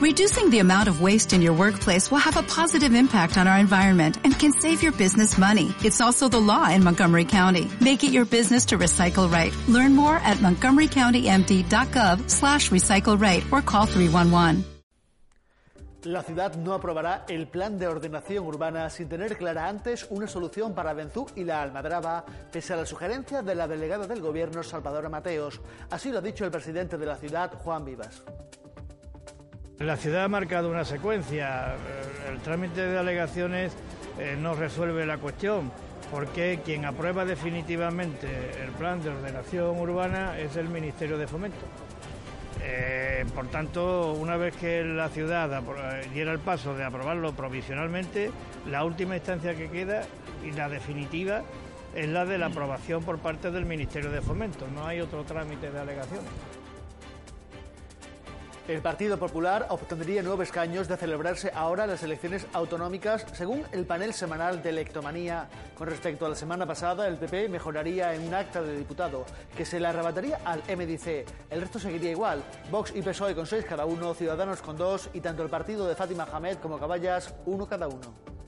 Reducing the amount of waste in your workplace will have a positive impact on our environment and can save your business money. It's also the law in Montgomery County. Make it your business to recycle right. Learn more at montgomerycountymd.gov slash recycle right or call 311. La ciudad no aprobará el plan de ordenación urbana sin tener clara antes una solución para Benzú y la Almadraba, pese a la sugerencia de la delegada del gobierno Salvador Mateos. Así lo ha dicho el presidente de la ciudad, Juan Vivas. La ciudad ha marcado una secuencia. El trámite de alegaciones eh, no resuelve la cuestión, porque quien aprueba definitivamente el plan de ordenación urbana es el Ministerio de Fomento. Eh, por tanto, una vez que la ciudad diera el paso de aprobarlo provisionalmente, la última instancia que queda y la definitiva es la de la aprobación por parte del Ministerio de Fomento. No hay otro trámite de alegaciones. El Partido Popular obtendría nueve escaños de celebrarse ahora las elecciones autonómicas, según el panel semanal de Electomanía. Con respecto a la semana pasada, el PP mejoraría en un acta de diputado, que se le arrebataría al MDC. El resto seguiría igual. Vox y PSOE con seis cada uno, Ciudadanos con dos y tanto el partido de Fátima Hamed como Caballas, uno cada uno.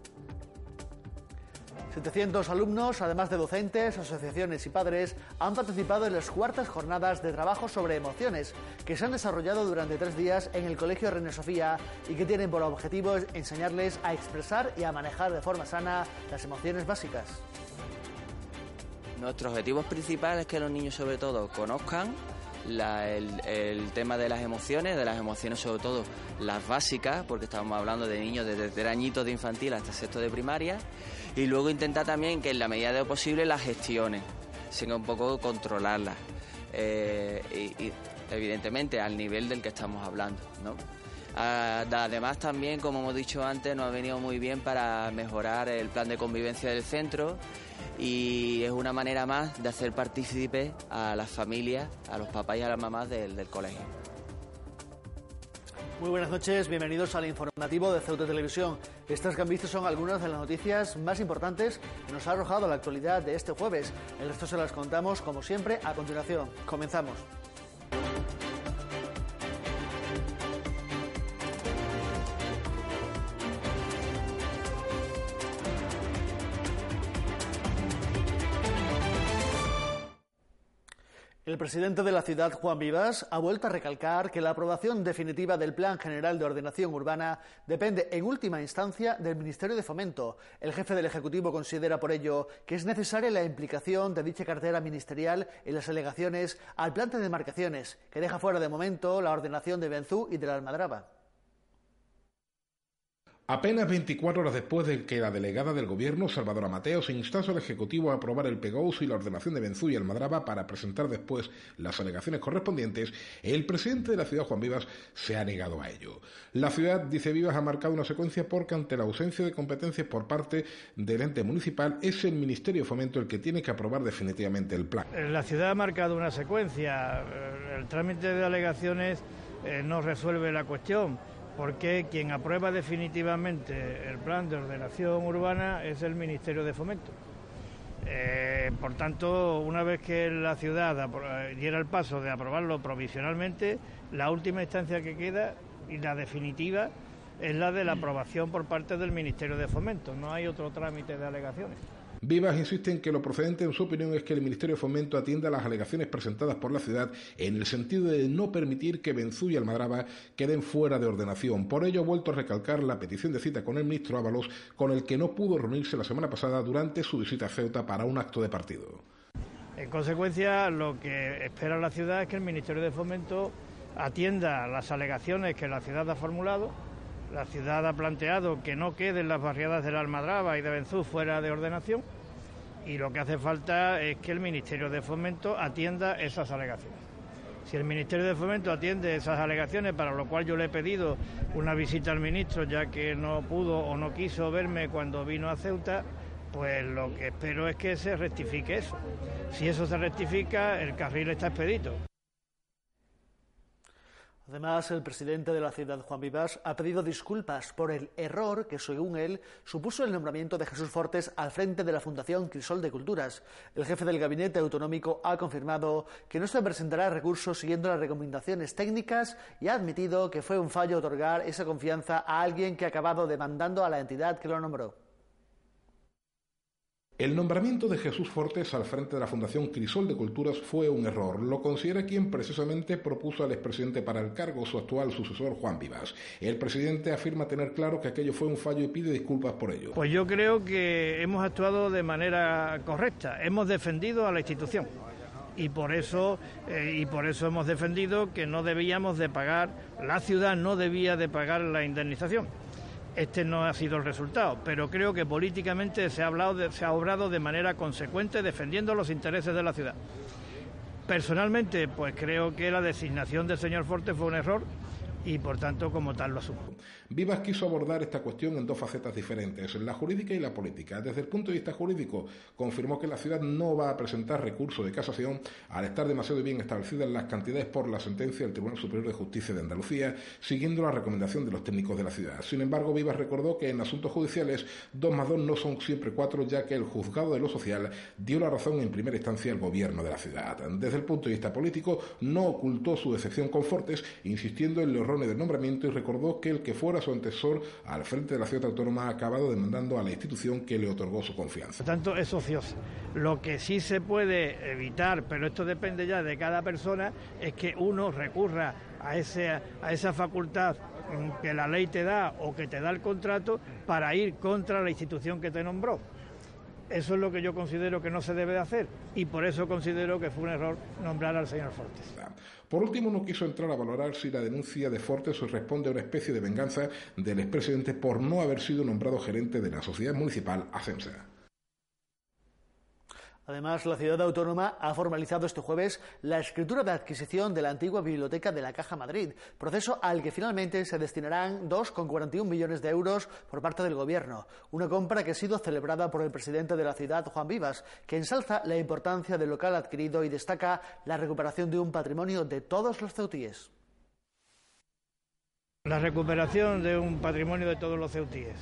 700 alumnos, además de docentes, asociaciones y padres, han participado en las cuartas jornadas de trabajo sobre emociones que se han desarrollado durante tres días en el Colegio Reina Sofía y que tienen por objetivo enseñarles a expresar y a manejar de forma sana las emociones básicas. Nuestro objetivo principal es que los niños sobre todo conozcan el, tema de las emociones, de las emociones sobre todo las básicas, porque estamos hablando de niños desde añitos de infantil hasta sexto de primaria, y luego intentar también que en la medida de lo posible las gestiones, sino un poco controlarlas, eh, y, evidentemente al nivel del que estamos hablando, ¿no? Ah, además también, como hemos dicho antes, nos ha venido muy bien para mejorar el plan de convivencia del centro y es una manera más de hacer partícipe a las familias, a los papás y a las mamás del, colegio. Muy buenas noches, bienvenidos al informativo de Ceuta Televisión. Estas que han visto son algunas de las noticias más importantes que nos ha arrojado la actualidad de este jueves. El resto se las contamos, como siempre, a continuación. Comenzamos. El presidente de la ciudad, Juan Vivas, ha vuelto a recalcar que la aprobación definitiva del Plan General de Ordenación Urbana depende en última instancia del Ministerio de Fomento. El jefe del Ejecutivo considera por ello que es necesaria la implicación de dicha cartera ministerial en las alegaciones al plan de demarcaciones, que deja fuera de momento la ordenación de Benzú y de la Almadraba. Apenas 24 horas después de que la delegada del gobierno, Salvador Mateo, se instase al Ejecutivo a aprobar el PEGOUS y la ordenación de Benzú y Almadraba para presentar después las alegaciones correspondientes, el presidente de la ciudad, Juan Vivas, se ha negado a ello. La ciudad, dice Vivas, ha marcado una secuencia porque ante la ausencia de competencias por parte del ente municipal es el Ministerio de Fomento el que tiene que aprobar definitivamente el plan. La ciudad ha marcado una secuencia. El trámite de alegaciones eh, no resuelve la cuestión porque quien aprueba definitivamente el plan de ordenación urbana es el Ministerio de Fomento. Eh, por tanto, una vez que la ciudad diera el paso de aprobarlo provisionalmente, la última instancia que queda y la definitiva es la de la aprobación por parte del Ministerio de Fomento. No hay otro trámite de alegaciones. Vivas insiste en que lo procedente, en su opinión, es que el Ministerio de Fomento atienda las alegaciones presentadas por la ciudad en el sentido de no permitir que Benzú y Almadraba queden fuera de ordenación. Por ello, ha vuelto a recalcar la petición de cita con el ministro Ábalos, con el que no pudo reunirse la semana pasada durante su visita a Ceuta para un acto de partido. En consecuencia, lo que espera la ciudad es que el Ministerio de Fomento atienda las alegaciones que la ciudad ha formulado la ciudad ha planteado que no queden las barriadas de la Almadraba y de Benzú fuera de ordenación y lo que hace falta es que el Ministerio de Fomento atienda esas alegaciones. Si el Ministerio de Fomento atiende esas alegaciones, para lo cual yo le he pedido una visita al ministro, ya que no pudo o no quiso verme cuando vino a Ceuta, pues lo que espero es que se rectifique eso. Si eso se rectifica, el carril está expedito. Además, el presidente de la ciudad, Juan Vivas, ha pedido disculpas por el error que, según él, supuso el nombramiento de Jesús Fortes al frente de la Fundación Crisol de Culturas. El jefe del gabinete autonómico ha confirmado que no se presentará recursos siguiendo las recomendaciones técnicas y ha admitido que fue un fallo otorgar esa confianza a alguien que ha acabado demandando a la entidad que lo nombró. El nombramiento de Jesús Fortes al frente de la Fundación Crisol de Culturas fue un error. Lo considera quien precisamente propuso al expresidente para el cargo, su actual sucesor Juan Vivas. El presidente afirma tener claro que aquello fue un fallo y pide disculpas por ello. Pues yo creo que hemos actuado de manera correcta. Hemos defendido a la institución y por eso eh, y por eso hemos defendido que no debíamos de pagar la ciudad no debía de pagar la indemnización este no ha sido el resultado, pero creo que políticamente se ha, hablado se ha obrado de manera consecuente defendiendo los intereses de la ciudad. Personalmente, pues creo que la designación del señor Forte fue un error y por tanto como tal lo asumo. Vivas quiso abordar esta cuestión en dos facetas diferentes, la jurídica y la política. Desde el punto de vista jurídico, confirmó que la ciudad no va a presentar recurso de casación al estar demasiado bien establecidas las cantidades por la sentencia del Tribunal Superior de Justicia de Andalucía, siguiendo la recomendación de los técnicos de la ciudad. Sin embargo, Vivas recordó que en asuntos judiciales dos más dos no son siempre cuatro, ya que el juzgado de lo social dio la razón en primera instancia al gobierno de la ciudad. Desde el punto de vista político, no ocultó su decepción con Fortes, insistiendo en los de nombramiento y recordó que el que fuera su antecesor al frente de la ciudad autónoma ha acabado demandando a la institución que le otorgó su confianza. Por tanto, es ocioso. Lo que sí se puede evitar, pero esto depende ya de cada persona, es que uno recurra a, ese, a esa facultad que la ley te da o que te da el contrato para ir contra la institución que te nombró. Eso es lo que yo considero que no se debe de hacer y por eso considero que fue un error nombrar al señor Fortes. Por último, no quiso entrar a valorar si la denuncia de Fortes responde a una especie de venganza del expresidente por no haber sido nombrado gerente de la sociedad municipal ACEMSA. Además, la ciudad autónoma ha formalizado este jueves la escritura de adquisición de la antigua biblioteca de la Caja Madrid, proceso al que finalmente se destinarán 2,41 millones de euros por parte del Gobierno, una compra que ha sido celebrada por el presidente de la ciudad, Juan Vivas, que ensalza la importancia del local adquirido y destaca la recuperación de un patrimonio de todos los ceutíes. La recuperación de un patrimonio de todos los ceutíes.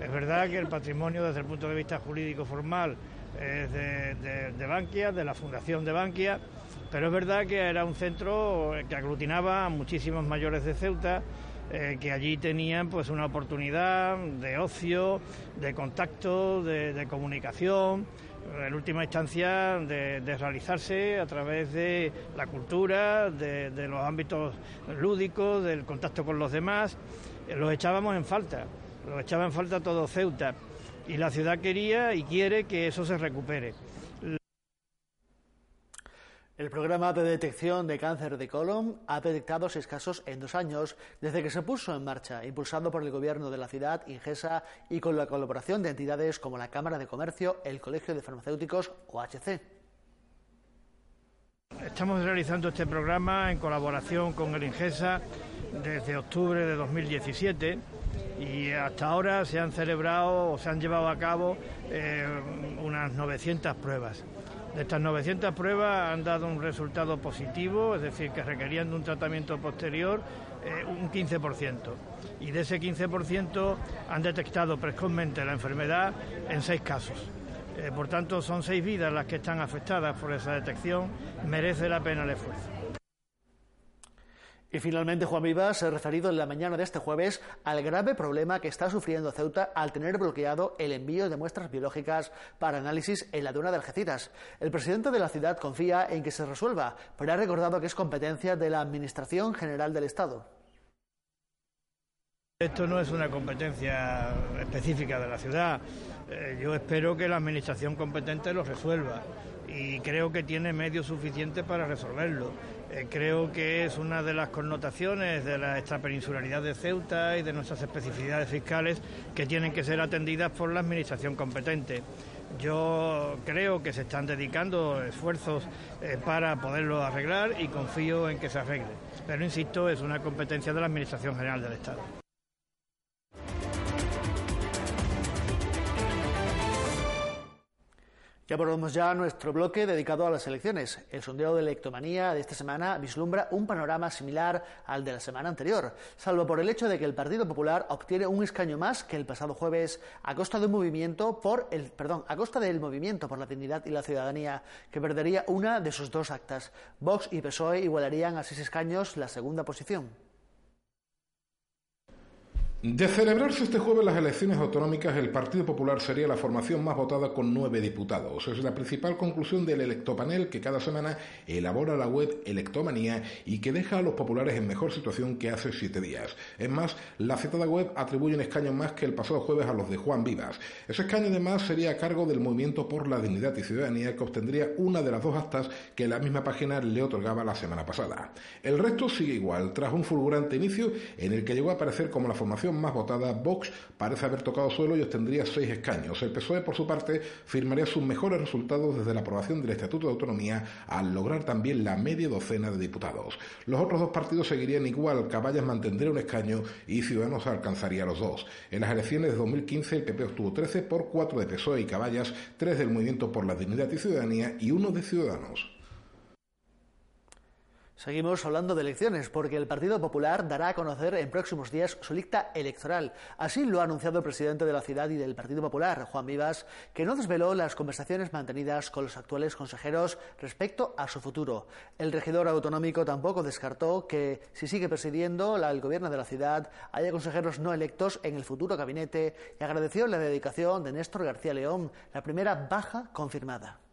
Es verdad que el patrimonio desde el punto de vista jurídico formal es de, Bankia, de la Fundación de Bankia, pero es verdad que era un centro que aglutinaba a muchísimos mayores de Ceuta, eh, que allí tenían pues una oportunidad de ocio, de contacto, de, comunicación, en última instancia de, realizarse a través de la cultura, de, los ámbitos lúdicos, del contacto con los demás. Eh, los echábamos en falta, los echaba en falta todo Ceuta y la ciudad quería y quiere que eso se recupere. El programa de detección de cáncer de colon ha detectado seis casos en dos años desde que se puso en marcha, impulsado por el Gobierno de la ciudad, IGESA, y con la colaboración de entidades como la Cámara de Comercio, el Colegio de Farmacéuticos o HC. Estamos realizando este programa en colaboración con el IGESA desde octubre de 2017 y hasta ahora se han celebrado o se han llevado a cabo eh, unas 900 pruebas. De estas 900 pruebas han dado un resultado positivo, es decir, que requerían de un tratamiento posterior eh, un 15%. Y de ese 15% han detectado precozmente la enfermedad en seis casos. Eh, por tanto, son seis vidas las que están afectadas por esa detección. Merece la pena el esfuerzo. Y finalmente Juan Vivas se ha referido en la mañana de este jueves al grave problema que está sufriendo Ceuta al tener bloqueado el envío de muestras biológicas para análisis en la duna de Algeciras. El presidente de la ciudad confía en que se resuelva, pero ha recordado que es competencia de la Administración General del Estado. Esto no es una competencia específica de la ciudad. Eh, yo espero que la Administración competente lo resuelva y creo que tiene medios suficientes para resolverlo. Eh, creo que es una de las connotaciones de la extrapeninsularidad de Ceuta y de nuestras especificidades fiscales que tienen que ser atendidas por la Administración competente. Yo creo que se están dedicando esfuerzos eh, para poderlo arreglar y confío en que se arregle. Pero insisto, es una competencia de la Administración General del Estado. Ya ponemos ya nuestro bloque dedicado a las elecciones. El sondeo de electomanía de esta semana vislumbra un panorama similar al de la semana anterior, salvo por el hecho de que el Partido Popular obtiene un escaño más que el pasado jueves a costa de un movimiento por el perdón, a costa del movimiento por la dignidad y la ciudadanía, que perdería una de sus dos actas. Vox y PSOE igualarían a seis escaños la segunda posición. De celebrarse este jueves las elecciones autonómicas, el Partido Popular sería la formación más votada con nueve diputados. Es la principal conclusión del electopanel que cada semana elabora la web Electomanía y que deja a los populares en mejor situación que hace siete días. Es más, la citada web atribuye un escaño más que el pasado jueves a los de Juan Vivas. Ese escaño además sería a cargo del Movimiento por la Dignidad y Ciudadanía que obtendría una de las dos actas que la misma página le otorgaba la semana pasada. El resto sigue igual, tras un fulgurante inicio en el que llegó a aparecer como la formación más votada, Vox parece haber tocado suelo y obtendría seis escaños. El PSOE, por su parte, firmaría sus mejores resultados desde la aprobación del Estatuto de Autonomía al lograr también la media docena de diputados. Los otros dos partidos seguirían igual, Caballas mantendría un escaño y Ciudadanos alcanzaría los dos. En las elecciones de 2015 el PP obtuvo 13 por 4 de PSOE y Caballas, 3 del Movimiento por la Dignidad y Ciudadanía y 1 de Ciudadanos. Seguimos hablando de elecciones porque el Partido Popular dará a conocer en próximos días su lista electoral. Así lo ha anunciado el presidente de la ciudad y del Partido Popular, Juan Vivas, que no desveló las conversaciones mantenidas con los actuales consejeros respecto a su futuro. El regidor autonómico tampoco descartó que, si sigue presidiendo el gobierno de la ciudad, haya consejeros no electos en el futuro gabinete y agradeció la dedicación de Néstor García León, la primera baja confirmada.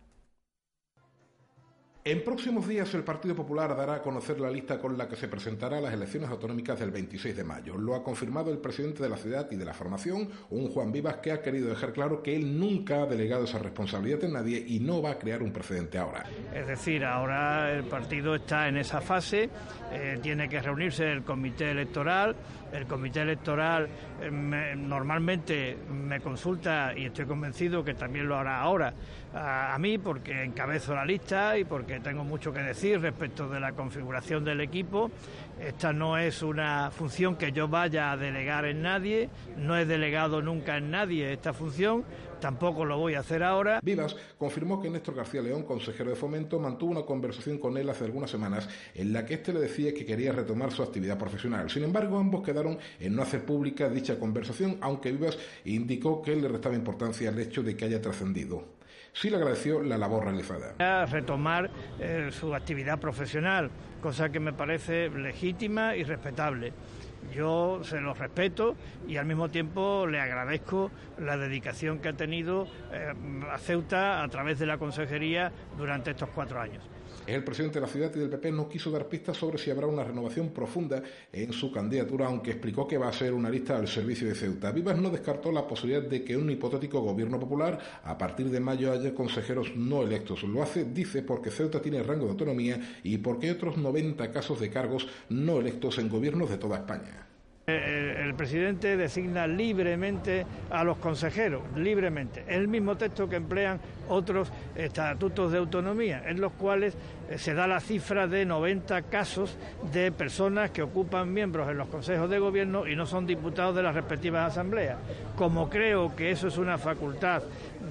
En próximos días el Partido Popular dará a conocer la lista con la que se presentará a las elecciones autonómicas del 26 de mayo. Lo ha confirmado el presidente de la ciudad y de la formación, un Juan Vivas que ha querido dejar claro que él nunca ha delegado esa responsabilidad en nadie y no va a crear un precedente ahora. Es decir, ahora el partido está en esa fase, eh, tiene que reunirse el comité electoral, el comité electoral eh, normalmente me consulta y estoy convencido que también lo hará ahora a, mí porque encabezo la lista y porque tengo mucho que decir respecto de la configuración del equipo. Esta no es una función que yo vaya a delegar en nadie, no he delegado nunca en nadie esta función, tampoco lo voy a hacer ahora. Vivas confirmó que Néstor García León, consejero de Fomento, mantuvo una conversación con él hace algunas semanas en la que éste le decía que quería retomar su actividad profesional. Sin embargo, ambos quedaron en no hacer pública dicha conversación, aunque Vivas indicó que él le restaba importancia al hecho de que haya trascendido sí le agradeció la labor realizada. A retomar eh, su actividad profesional, cosa que me parece legítima y respetable. Yo se lo respeto y al mismo tiempo le agradezco la dedicación que ha tenido eh, a Ceuta a través de la consejería durante estos cuatro años. El presidente de la ciudad y del PP no quiso dar pistas sobre si habrá una renovación profunda en su candidatura, aunque explicó que va a ser una lista al servicio de Ceuta. Vivas no descartó la posibilidad de que un hipotético gobierno popular a partir de mayo haya consejeros no electos. Lo hace, dice, porque Ceuta tiene rango de autonomía y porque hay otros 90 casos de cargos no electos en gobiernos de toda España. El, presidente designa libremente a los consejeros, libremente. Es el mismo texto que emplean otros estatutos de autonomía, en los cuales eh, se da la cifra de 90 casos de personas que ocupan miembros en los consejos de gobierno y no son diputados de las respectivas asambleas. Como creo que eso es una facultad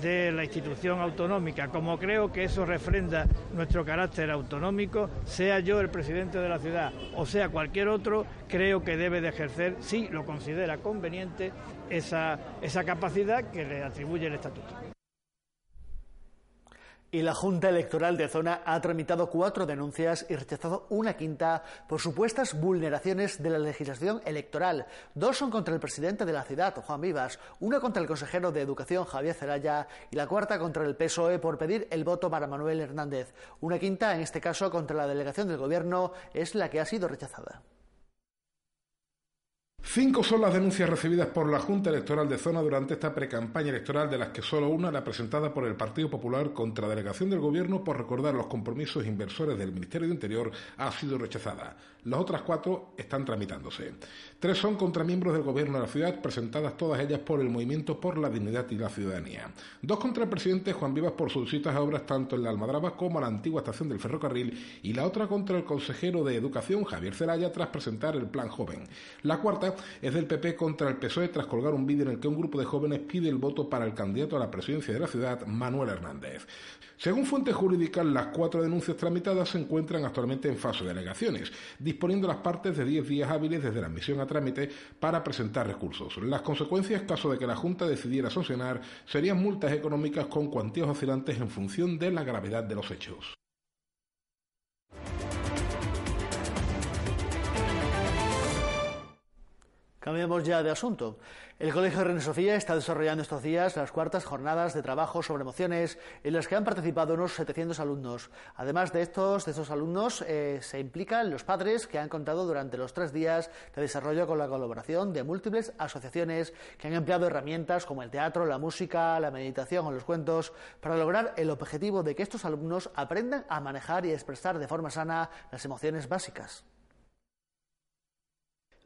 de la institución autonómica, como creo que eso refrenda nuestro carácter autonómico, sea yo el presidente de la ciudad o sea cualquier otro, creo que debe de ejercer, si lo considera conveniente, esa, esa capacidad que le atribuye el estatuto. Y la Junta Electoral de Zona ha tramitado cuatro denuncias y rechazado una quinta por supuestas vulneraciones de la legislación electoral. Dos son contra el presidente de la ciudad, Juan Vivas, una contra el consejero de Educación, Javier Zelaya, y la cuarta contra el PSOE por pedir el voto para Manuel Hernández. Una quinta, en este caso, contra la delegación del Gobierno, es la que ha sido rechazada. Cinco son las denuncias recibidas por la Junta Electoral de Zona durante esta precampaña electoral, de las que solo una, la presentada por el Partido Popular contra delegación del Gobierno por recordar los compromisos inversores del Ministerio de Interior, ha sido rechazada. Las otras cuatro están tramitándose. Tres son contra miembros del Gobierno de la ciudad, presentadas todas ellas por el Movimiento por la Dignidad y la Ciudadanía. Dos contra el presidente Juan Vivas por sus visitas a obras tanto en la Almadraba como a la antigua estación del ferrocarril y la otra contra el consejero de Educación Javier Zelaya tras presentar el Plan Joven. La cuarta es del PP contra el PSOE tras colgar un vídeo en el que un grupo de jóvenes pide el voto para el candidato a la presidencia de la ciudad, Manuel Hernández. Según fuentes jurídicas, las cuatro denuncias tramitadas se encuentran actualmente en fase de alegaciones, disponiendo las partes de 10 días hábiles desde la admisión a trámite para presentar recursos. Las consecuencias, caso de que la Junta decidiera sancionar, serían multas económicas con cuantías oscilantes en función de la gravedad de los hechos. Cambiamos ya de asunto. El Colegio Reina Sofía está desarrollando estos días las cuartas jornadas de trabajo sobre emociones en las que han participado unos 700 alumnos. Además de estos, de estos alumnos eh, se implican los padres que han contado durante los tres días de desarrollo con la colaboración de múltiples asociaciones que han empleado herramientas como el teatro, la música, la meditación o los cuentos para lograr el objetivo de que estos alumnos aprendan a manejar y expresar de forma sana las emociones básicas.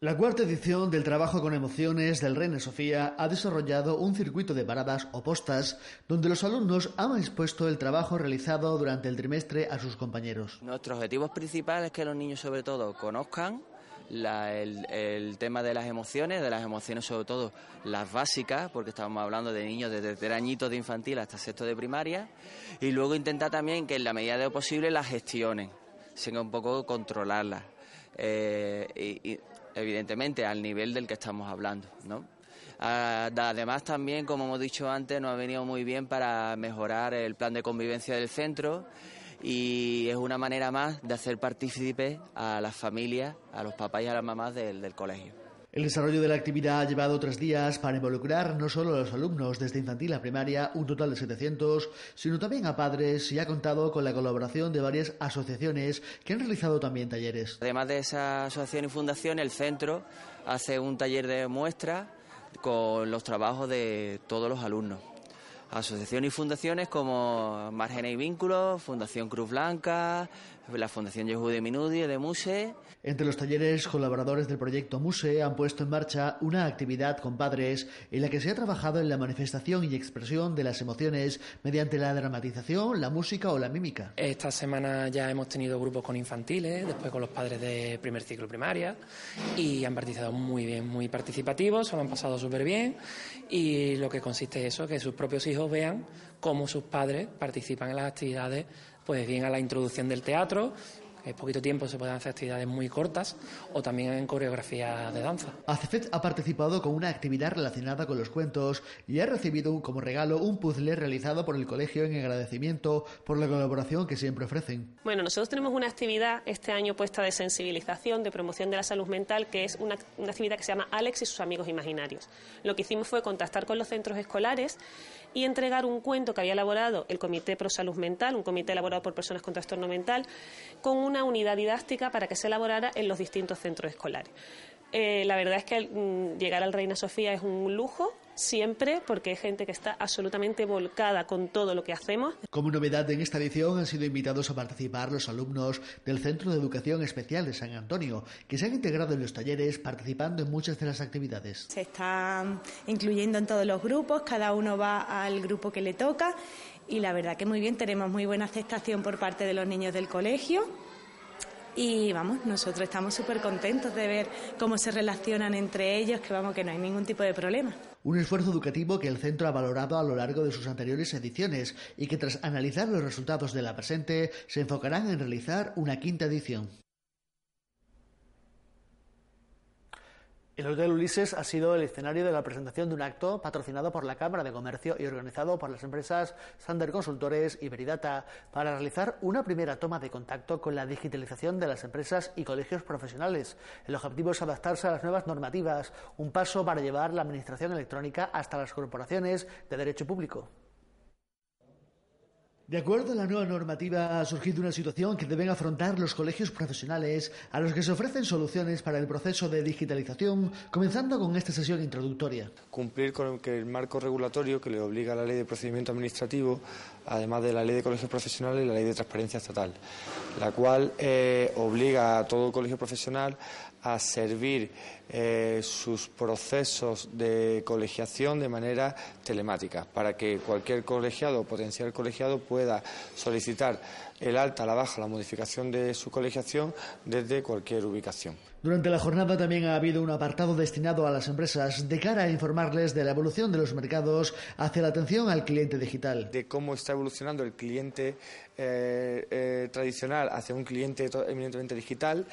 La cuarta edición del trabajo con emociones del Reina Sofía ha desarrollado un circuito de paradas opostas donde los alumnos han expuesto el trabajo realizado durante el trimestre a sus compañeros. Nuestro objetivo principal es que los niños sobre todo conozcan el, tema de las emociones, de las emociones sobre todo las básicas, porque estamos hablando de niños desde añitos de infantil hasta sexto de primaria, y luego intentar también que en la medida de lo posible las gestionen, sin un poco controlarlas. Eh, evidentemente al nivel del que estamos hablando, ¿no? Ah, además también, como hemos dicho antes, nos ha venido muy bien para mejorar el plan de convivencia del centro y es una manera más de hacer partícipes a las familias, a los papás y a las mamás del colegio. El desarrollo de la actividad ha llevado tres días para involucrar no solo a los alumnos desde infantil a primaria, un total de 700, sino también a padres y ha contado con la colaboración de varias asociaciones que han realizado también talleres. Además de esa asociación y fundación, el centro hace un taller de muestra con los trabajos de todos los alumnos. Asociaciones y fundaciones como Margen y Vínculos, Fundación Cruz Blanca, la Fundación Yehudi Minudi de Muse. Entre los talleres, colaboradores del proyecto Muse han puesto en marcha una actividad con padres en la que se ha trabajado en la manifestación y expresión de las emociones mediante la dramatización, la música o la mímica. Esta semana ya hemos tenido grupos con infantiles, después con los padres de primer ciclo primaria y han participado muy bien, muy participativos, se lo han pasado súper bien y lo que consiste es eso, que sus propios hijos vean cómo sus padres participan en las actividades pues bien a la introducción del teatro, en poquito tiempo se pueden hacer actividades muy cortas o también en coreografía de danza. ACEFET ha participado con una actividad relacionada con los cuentos y ha recibido como regalo un puzzle realizado por el colegio en agradecimiento por la colaboración que siempre ofrecen. Bueno, nosotros tenemos una actividad este año puesta de sensibilización, de promoción de la salud mental, que es una, una actividad que se llama Alex y sus amigos imaginarios. Lo que hicimos fue contactar con los centros escolares y entregar un cuento que había elaborado el Comité Pro Salud Mental, un comité elaborado por personas con trastorno mental, con una unidad didáctica para que se elaborara en los distintos centros escolares. Eh, la verdad es que mm, llegar al Reina Sofía es un lujo siempre porque hay gente que está absolutamente volcada con todo lo que hacemos. Como novedad en esta edición han sido invitados a participar los alumnos del Centro de Educación Especial de San Antonio, que se han integrado en los talleres participando en muchas de las actividades. Se están incluyendo en todos los grupos, cada uno va al grupo que le toca y la verdad que muy bien, tenemos muy buena aceptación por parte de los niños del colegio y vamos, nosotros estamos súper contentos de ver cómo se relacionan entre ellos, que vamos, que no hay ningún tipo de problema. Un esfuerzo educativo que el centro ha valorado a lo largo de sus anteriores ediciones y que tras analizar los resultados de la presente se enfocarán en realizar una quinta edición. El Hotel Ulises ha sido el escenario de la presentación de un acto patrocinado por la Cámara de Comercio y organizado por las empresas Sander Consultores y Veridata para realizar una primera toma de contacto con la digitalización de las empresas y colegios profesionales. El objetivo es adaptarse a las nuevas normativas, un paso para llevar la administración electrónica hasta las corporaciones de derecho público. De acuerdo a la nueva normativa, ha surgido una situación que deben afrontar los colegios profesionales a los que se ofrecen soluciones para el proceso de digitalización, comenzando con esta sesión introductoria. Cumplir con el marco regulatorio que le obliga a la ley de procedimiento administrativo, además de la ley de colegios profesionales y la ley de transparencia estatal, la cual eh, obliga a todo colegio profesional a servir eh, sus procesos de colegiación de manera telemática, para que cualquier colegiado o potencial colegiado pueda solicitar el alta, la baja, la modificación de su colegiación desde cualquier ubicación. Durante la jornada también ha habido un apartado destinado a las empresas de cara a informarles de la evolución de los mercados hacia la atención al cliente digital. De cómo está evolucionando el cliente eh, eh, tradicional hacia un cliente eminentemente digital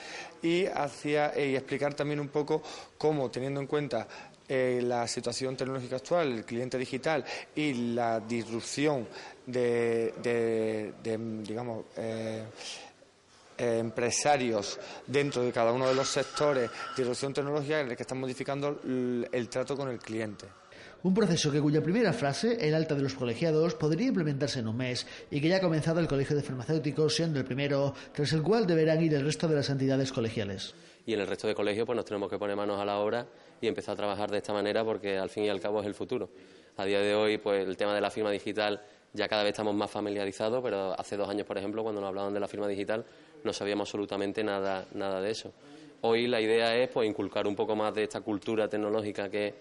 y, hacia, y explicar también un poco cómo, teniendo en cuenta eh, la situación tecnológica actual, el cliente digital y la disrupción de, digamos, eh, eh, empresarios dentro de cada uno de los sectores de disrupción tecnológica en el que están modificando el, trato con el cliente. Un proceso que cuya primera frase, el alta de los colegiados, podría implementarse en un mes y que ya ha comenzado el Colegio de Farmacéuticos siendo el primero, tras el cual deberán ir el resto de las entidades colegiales. Y en el resto de colegios pues nos tenemos que poner manos a la obra y empezar a trabajar de esta manera porque al fin y al cabo es el futuro. A día de hoy, pues el tema de la firma digital ya cada vez estamos más familiarizados, pero hace dos años, por ejemplo, cuando nos hablaban de la firma digital, no sabíamos absolutamente nada, nada de eso. Hoy la idea es pues inculcar un poco más de esta cultura tecnológica que,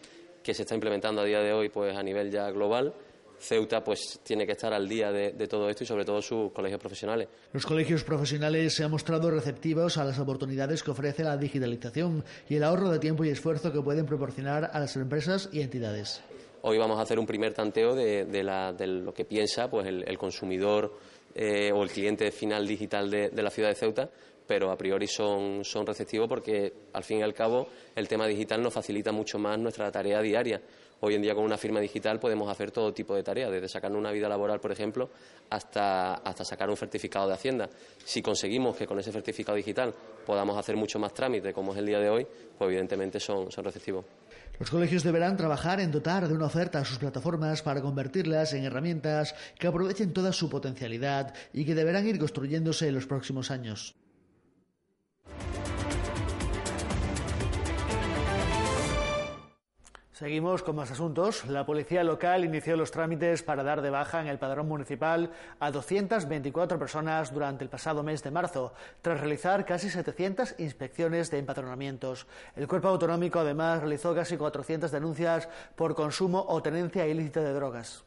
que se está implementando a día de hoy pues a nivel ya global Ceuta pues tiene que estar al día de, todo esto y sobre todo sus colegios profesionales. Los colegios profesionales se han mostrado receptivos a las oportunidades que ofrece la digitalización y el ahorro de tiempo y esfuerzo que pueden proporcionar a las empresas y entidades. Hoy vamos a hacer un primer tanteo de, lo que piensa pues el, consumidor eh, o el cliente final digital de, la ciudad de Ceuta pero a priori son, son receptivos porque al fin y al cabo el tema digital nos facilita mucho más nuestra tarea diaria. Hoy en día con una firma digital podemos hacer todo tipo de tareas, desde sacar una vida laboral, por ejemplo, hasta, hasta sacar un certificado de Hacienda. Si conseguimos que con ese certificado digital podamos hacer mucho más trámite, como es el día de hoy, pues evidentemente son, son receptivos. Los colegios deberán trabajar en dotar de una oferta a sus plataformas para convertirlas en herramientas que aprovechen toda su potencialidad y que deberán ir construyéndose en los próximos años. Seguimos con más asuntos. La policía local inició los trámites para dar de baja en el padrón municipal a 224 personas durante el pasado mes de marzo, tras realizar casi 700 inspecciones de empadronamientos. El cuerpo autonómico además realizó casi 400 denuncias por consumo o tenencia ilícita de drogas.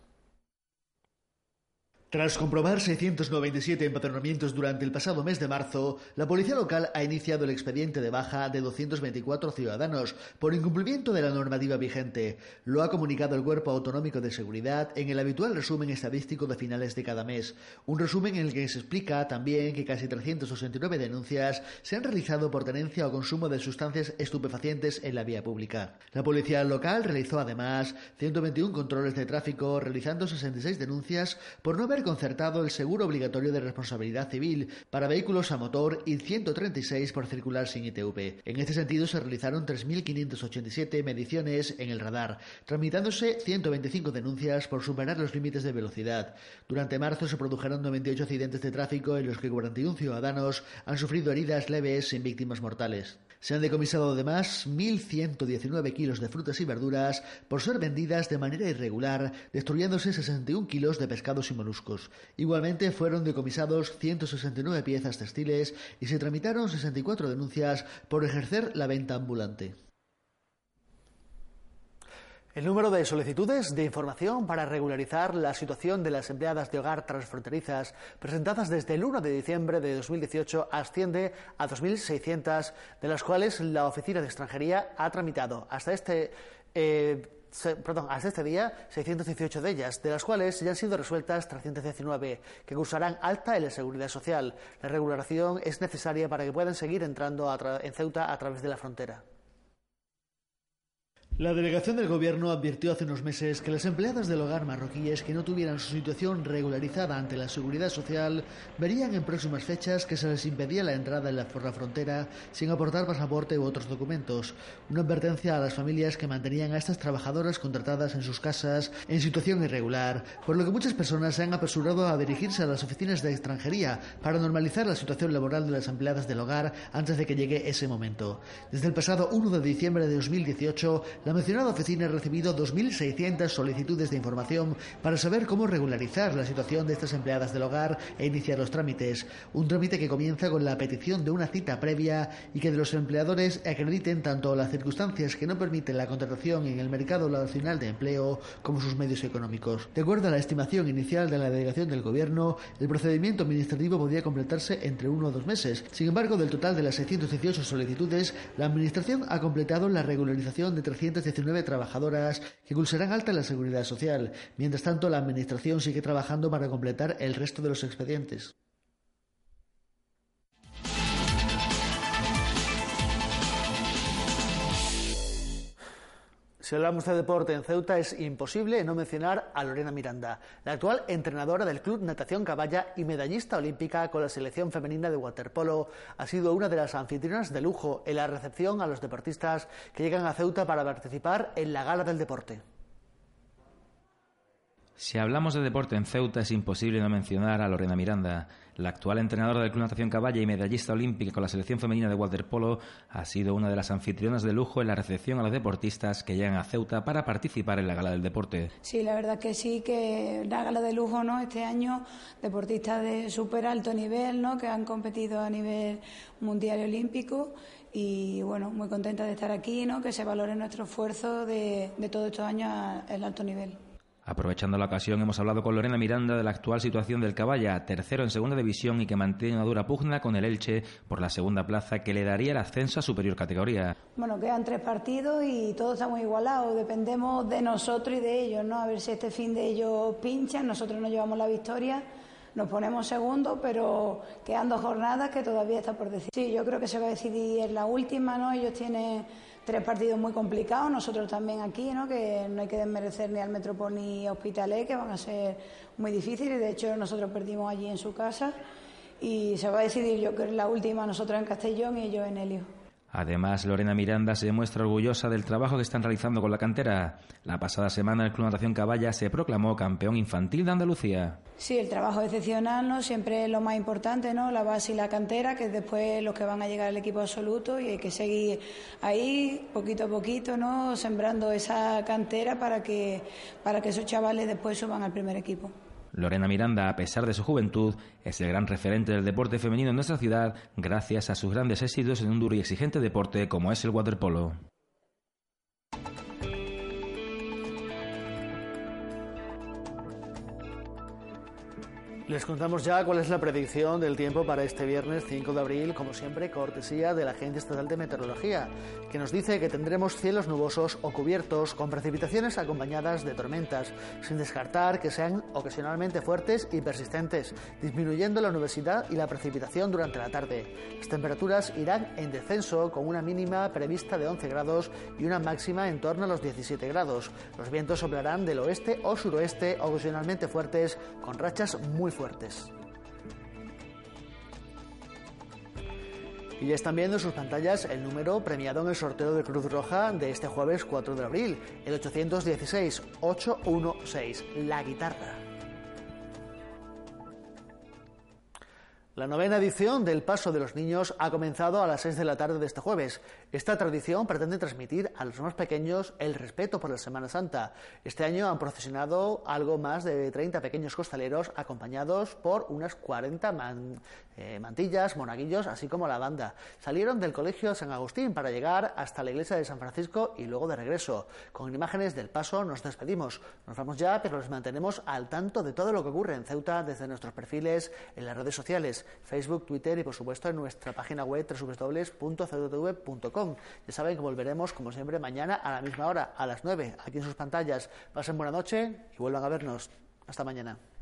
Tras comprobar 697 empadronamientos durante el pasado mes de marzo, la policía local ha iniciado el expediente de baja de 224 ciudadanos por incumplimiento de la normativa vigente. Lo ha comunicado el Cuerpo Autonómico de Seguridad en el habitual resumen estadístico de finales de cada mes. Un resumen en el que se explica también que casi 369 denuncias se han realizado por tenencia o consumo de sustancias estupefacientes en la vía pública. La policía local realizó además 121 controles de tráfico, realizando 66 denuncias por no haber concertado el seguro obligatorio de responsabilidad civil para vehículos a motor y 136 por circular sin ITV. En este sentido, se realizaron 3.587 mediciones en el radar, tramitándose 125 denuncias por superar los límites de velocidad. Durante marzo se produjeron 98 accidentes de tráfico en los que 41 ciudadanos han sufrido heridas leves sin víctimas mortales. Se han decomisado además 1.119 kilos de frutas y verduras por ser vendidas de manera irregular, destruyéndose 61 kilos de pescados y moluscos. Igualmente fueron decomisados 169 piezas textiles y se tramitaron 64 denuncias por ejercer la venta ambulante. El número de solicitudes de información para regularizar la situación de las empleadas de hogar transfronterizas presentadas desde el 1 de diciembre de 2018 asciende a 2.600, de las cuales la Oficina de Extranjería ha tramitado hasta este. Eh, perdón, hasta este día 618 de ellas, de las cuales ya han sido resueltas 319, que cursarán alta en la seguridad social. La regulación es necesaria para que puedan seguir entrando en Ceuta a través de la frontera. La delegación del Gobierno advirtió hace unos meses que las empleadas del hogar marroquíes que no tuvieran su situación regularizada ante la seguridad social verían en próximas fechas que se les impedía la entrada en la, frontera sin aportar pasaporte u otros documentos. Una advertencia a las familias que mantenían a estas trabajadoras contratadas en sus casas en situación irregular, por lo que muchas personas se han apresurado a dirigirse a las oficinas de extranjería para normalizar la situación laboral de las empleadas del hogar antes de que llegue ese momento. Desde el pasado 1 de diciembre de 2018, la La mencionada oficina ha recibido 2.600 solicitudes de información para saber cómo regularizar la situación de estas empleadas del hogar e iniciar los trámites. Un trámite que comienza con la petición de una cita previa y que de los empleadores acrediten tanto las circunstancias que no permiten la contratación en el mercado nacional de empleo como sus medios económicos. De acuerdo a la estimación inicial de la delegación del Gobierno, el procedimiento administrativo podría completarse entre uno o dos meses. Sin embargo, del total de las 618 solicitudes, la Administración ha completado la regularización de 319 trabajadoras que cursarán alta en la Seguridad Social. Mientras tanto, la Administración sigue trabajando para completar el resto de los expedientes. Si hablamos de deporte en Ceuta, es imposible no mencionar a Lorena Miranda, la actual entrenadora del Club Natación Caballa y medallista olímpica con la selección femenina de waterpolo. Ha sido una de las anfitrionas de lujo en la recepción a los deportistas que llegan a Ceuta para participar en la Gala del Deporte. Si hablamos de deporte en Ceuta, es imposible no mencionar a Lorena Miranda. La actual entrenadora del Club Natación Caballa y medallista olímpica con la selección femenina de waterpolo ha sido una de las anfitrionas de lujo en la recepción a los deportistas que llegan a Ceuta para participar en la Gala del Deporte. Sí, la verdad que sí, que la Gala de lujo, ¿no? Este año deportistas de súper alto nivel, ¿no? Que han competido a nivel mundial y olímpico y bueno, muy contenta de estar aquí, ¿no? Que se valore nuestro esfuerzo de, de todos estos años el alto nivel. Aprovechando la ocasión, hemos hablado con Lorena Miranda de la actual situación del Caballa, tercero en segunda división y que mantiene una dura pugna con el Elche por la segunda plaza que le daría el ascenso a superior categoría. Bueno, quedan tres partidos y todos estamos igualados. Dependemos de nosotros y de ellos, ¿no? A ver si este fin de ellos pinchan, nosotros nos llevamos la victoria. Nos ponemos segundo, pero quedan dos jornadas que todavía está por decir. Sí, yo creo que se va a decidir en la última, ¿no? Ellos tienen tres partidos muy complicados, nosotros también aquí, ¿no? que no hay que desmerecer ni al Metropol ni a Hospitalet, que van a ser muy difíciles. De hecho, nosotros perdimos allí en su casa y se va a decidir, yo creo, la última, nosotros en Castellón y ellos en Helio. Además, Lorena Miranda se muestra orgullosa del trabajo que están realizando con la cantera. La pasada semana el Club Natación Caballa se proclamó campeón infantil de Andalucía. Sí, el trabajo excepcional, ¿no? Siempre es lo más importante, ¿no? La base y la cantera, que es después los que van a llegar al equipo absoluto y hay que seguir ahí, poquito a poquito, ¿no? Sembrando esa cantera para que, para que esos chavales después suban al primer equipo. Lorena Miranda, a pesar de su juventud, es el gran referente del deporte femenino en nuestra ciudad gracias a sus grandes éxitos en un duro y exigente deporte como es el waterpolo. Les contamos ya cuál es la predicción del tiempo para este viernes 5 de abril, como siempre, cortesía de la Agencia Estatal de Meteorología, que nos dice que tendremos cielos nubosos o cubiertos con precipitaciones acompañadas de tormentas, sin descartar que sean ocasionalmente fuertes y persistentes, disminuyendo la nubosidad y la precipitación durante la tarde. Las temperaturas irán en descenso con una mínima prevista de 11 grados y una máxima en torno a los 17 grados. Los vientos soplarán del oeste o suroeste ocasionalmente fuertes con rachas muy fuertes y ya están viendo en sus pantallas el número premiado en el sorteo de Cruz Roja de este jueves 4 de abril, el 816-816, la guitarra. La novena edición del Paso de los Niños ha comenzado a las 6 de la tarde de este jueves. Esta tradición pretende transmitir a los más pequeños el respeto por la Semana Santa. Este año han procesionado algo más de 30 pequeños costaleros acompañados por unas 40 eh, mantillas, monaguillos, así como la banda. Salieron del Colegio San Agustín para llegar hasta la iglesia de San Francisco y luego de regreso. Con imágenes del paso nos despedimos. Nos vamos ya, pero les mantenemos al tanto de todo lo que ocurre en Ceuta desde nuestros perfiles en las redes sociales, Facebook, Twitter y por supuesto en nuestra página web www.ceutv.com. Ya saben que volveremos, como siempre, mañana a la misma hora, a las 9, aquí en sus pantallas. Pasen buena noche y vuelvan a vernos. Hasta mañana.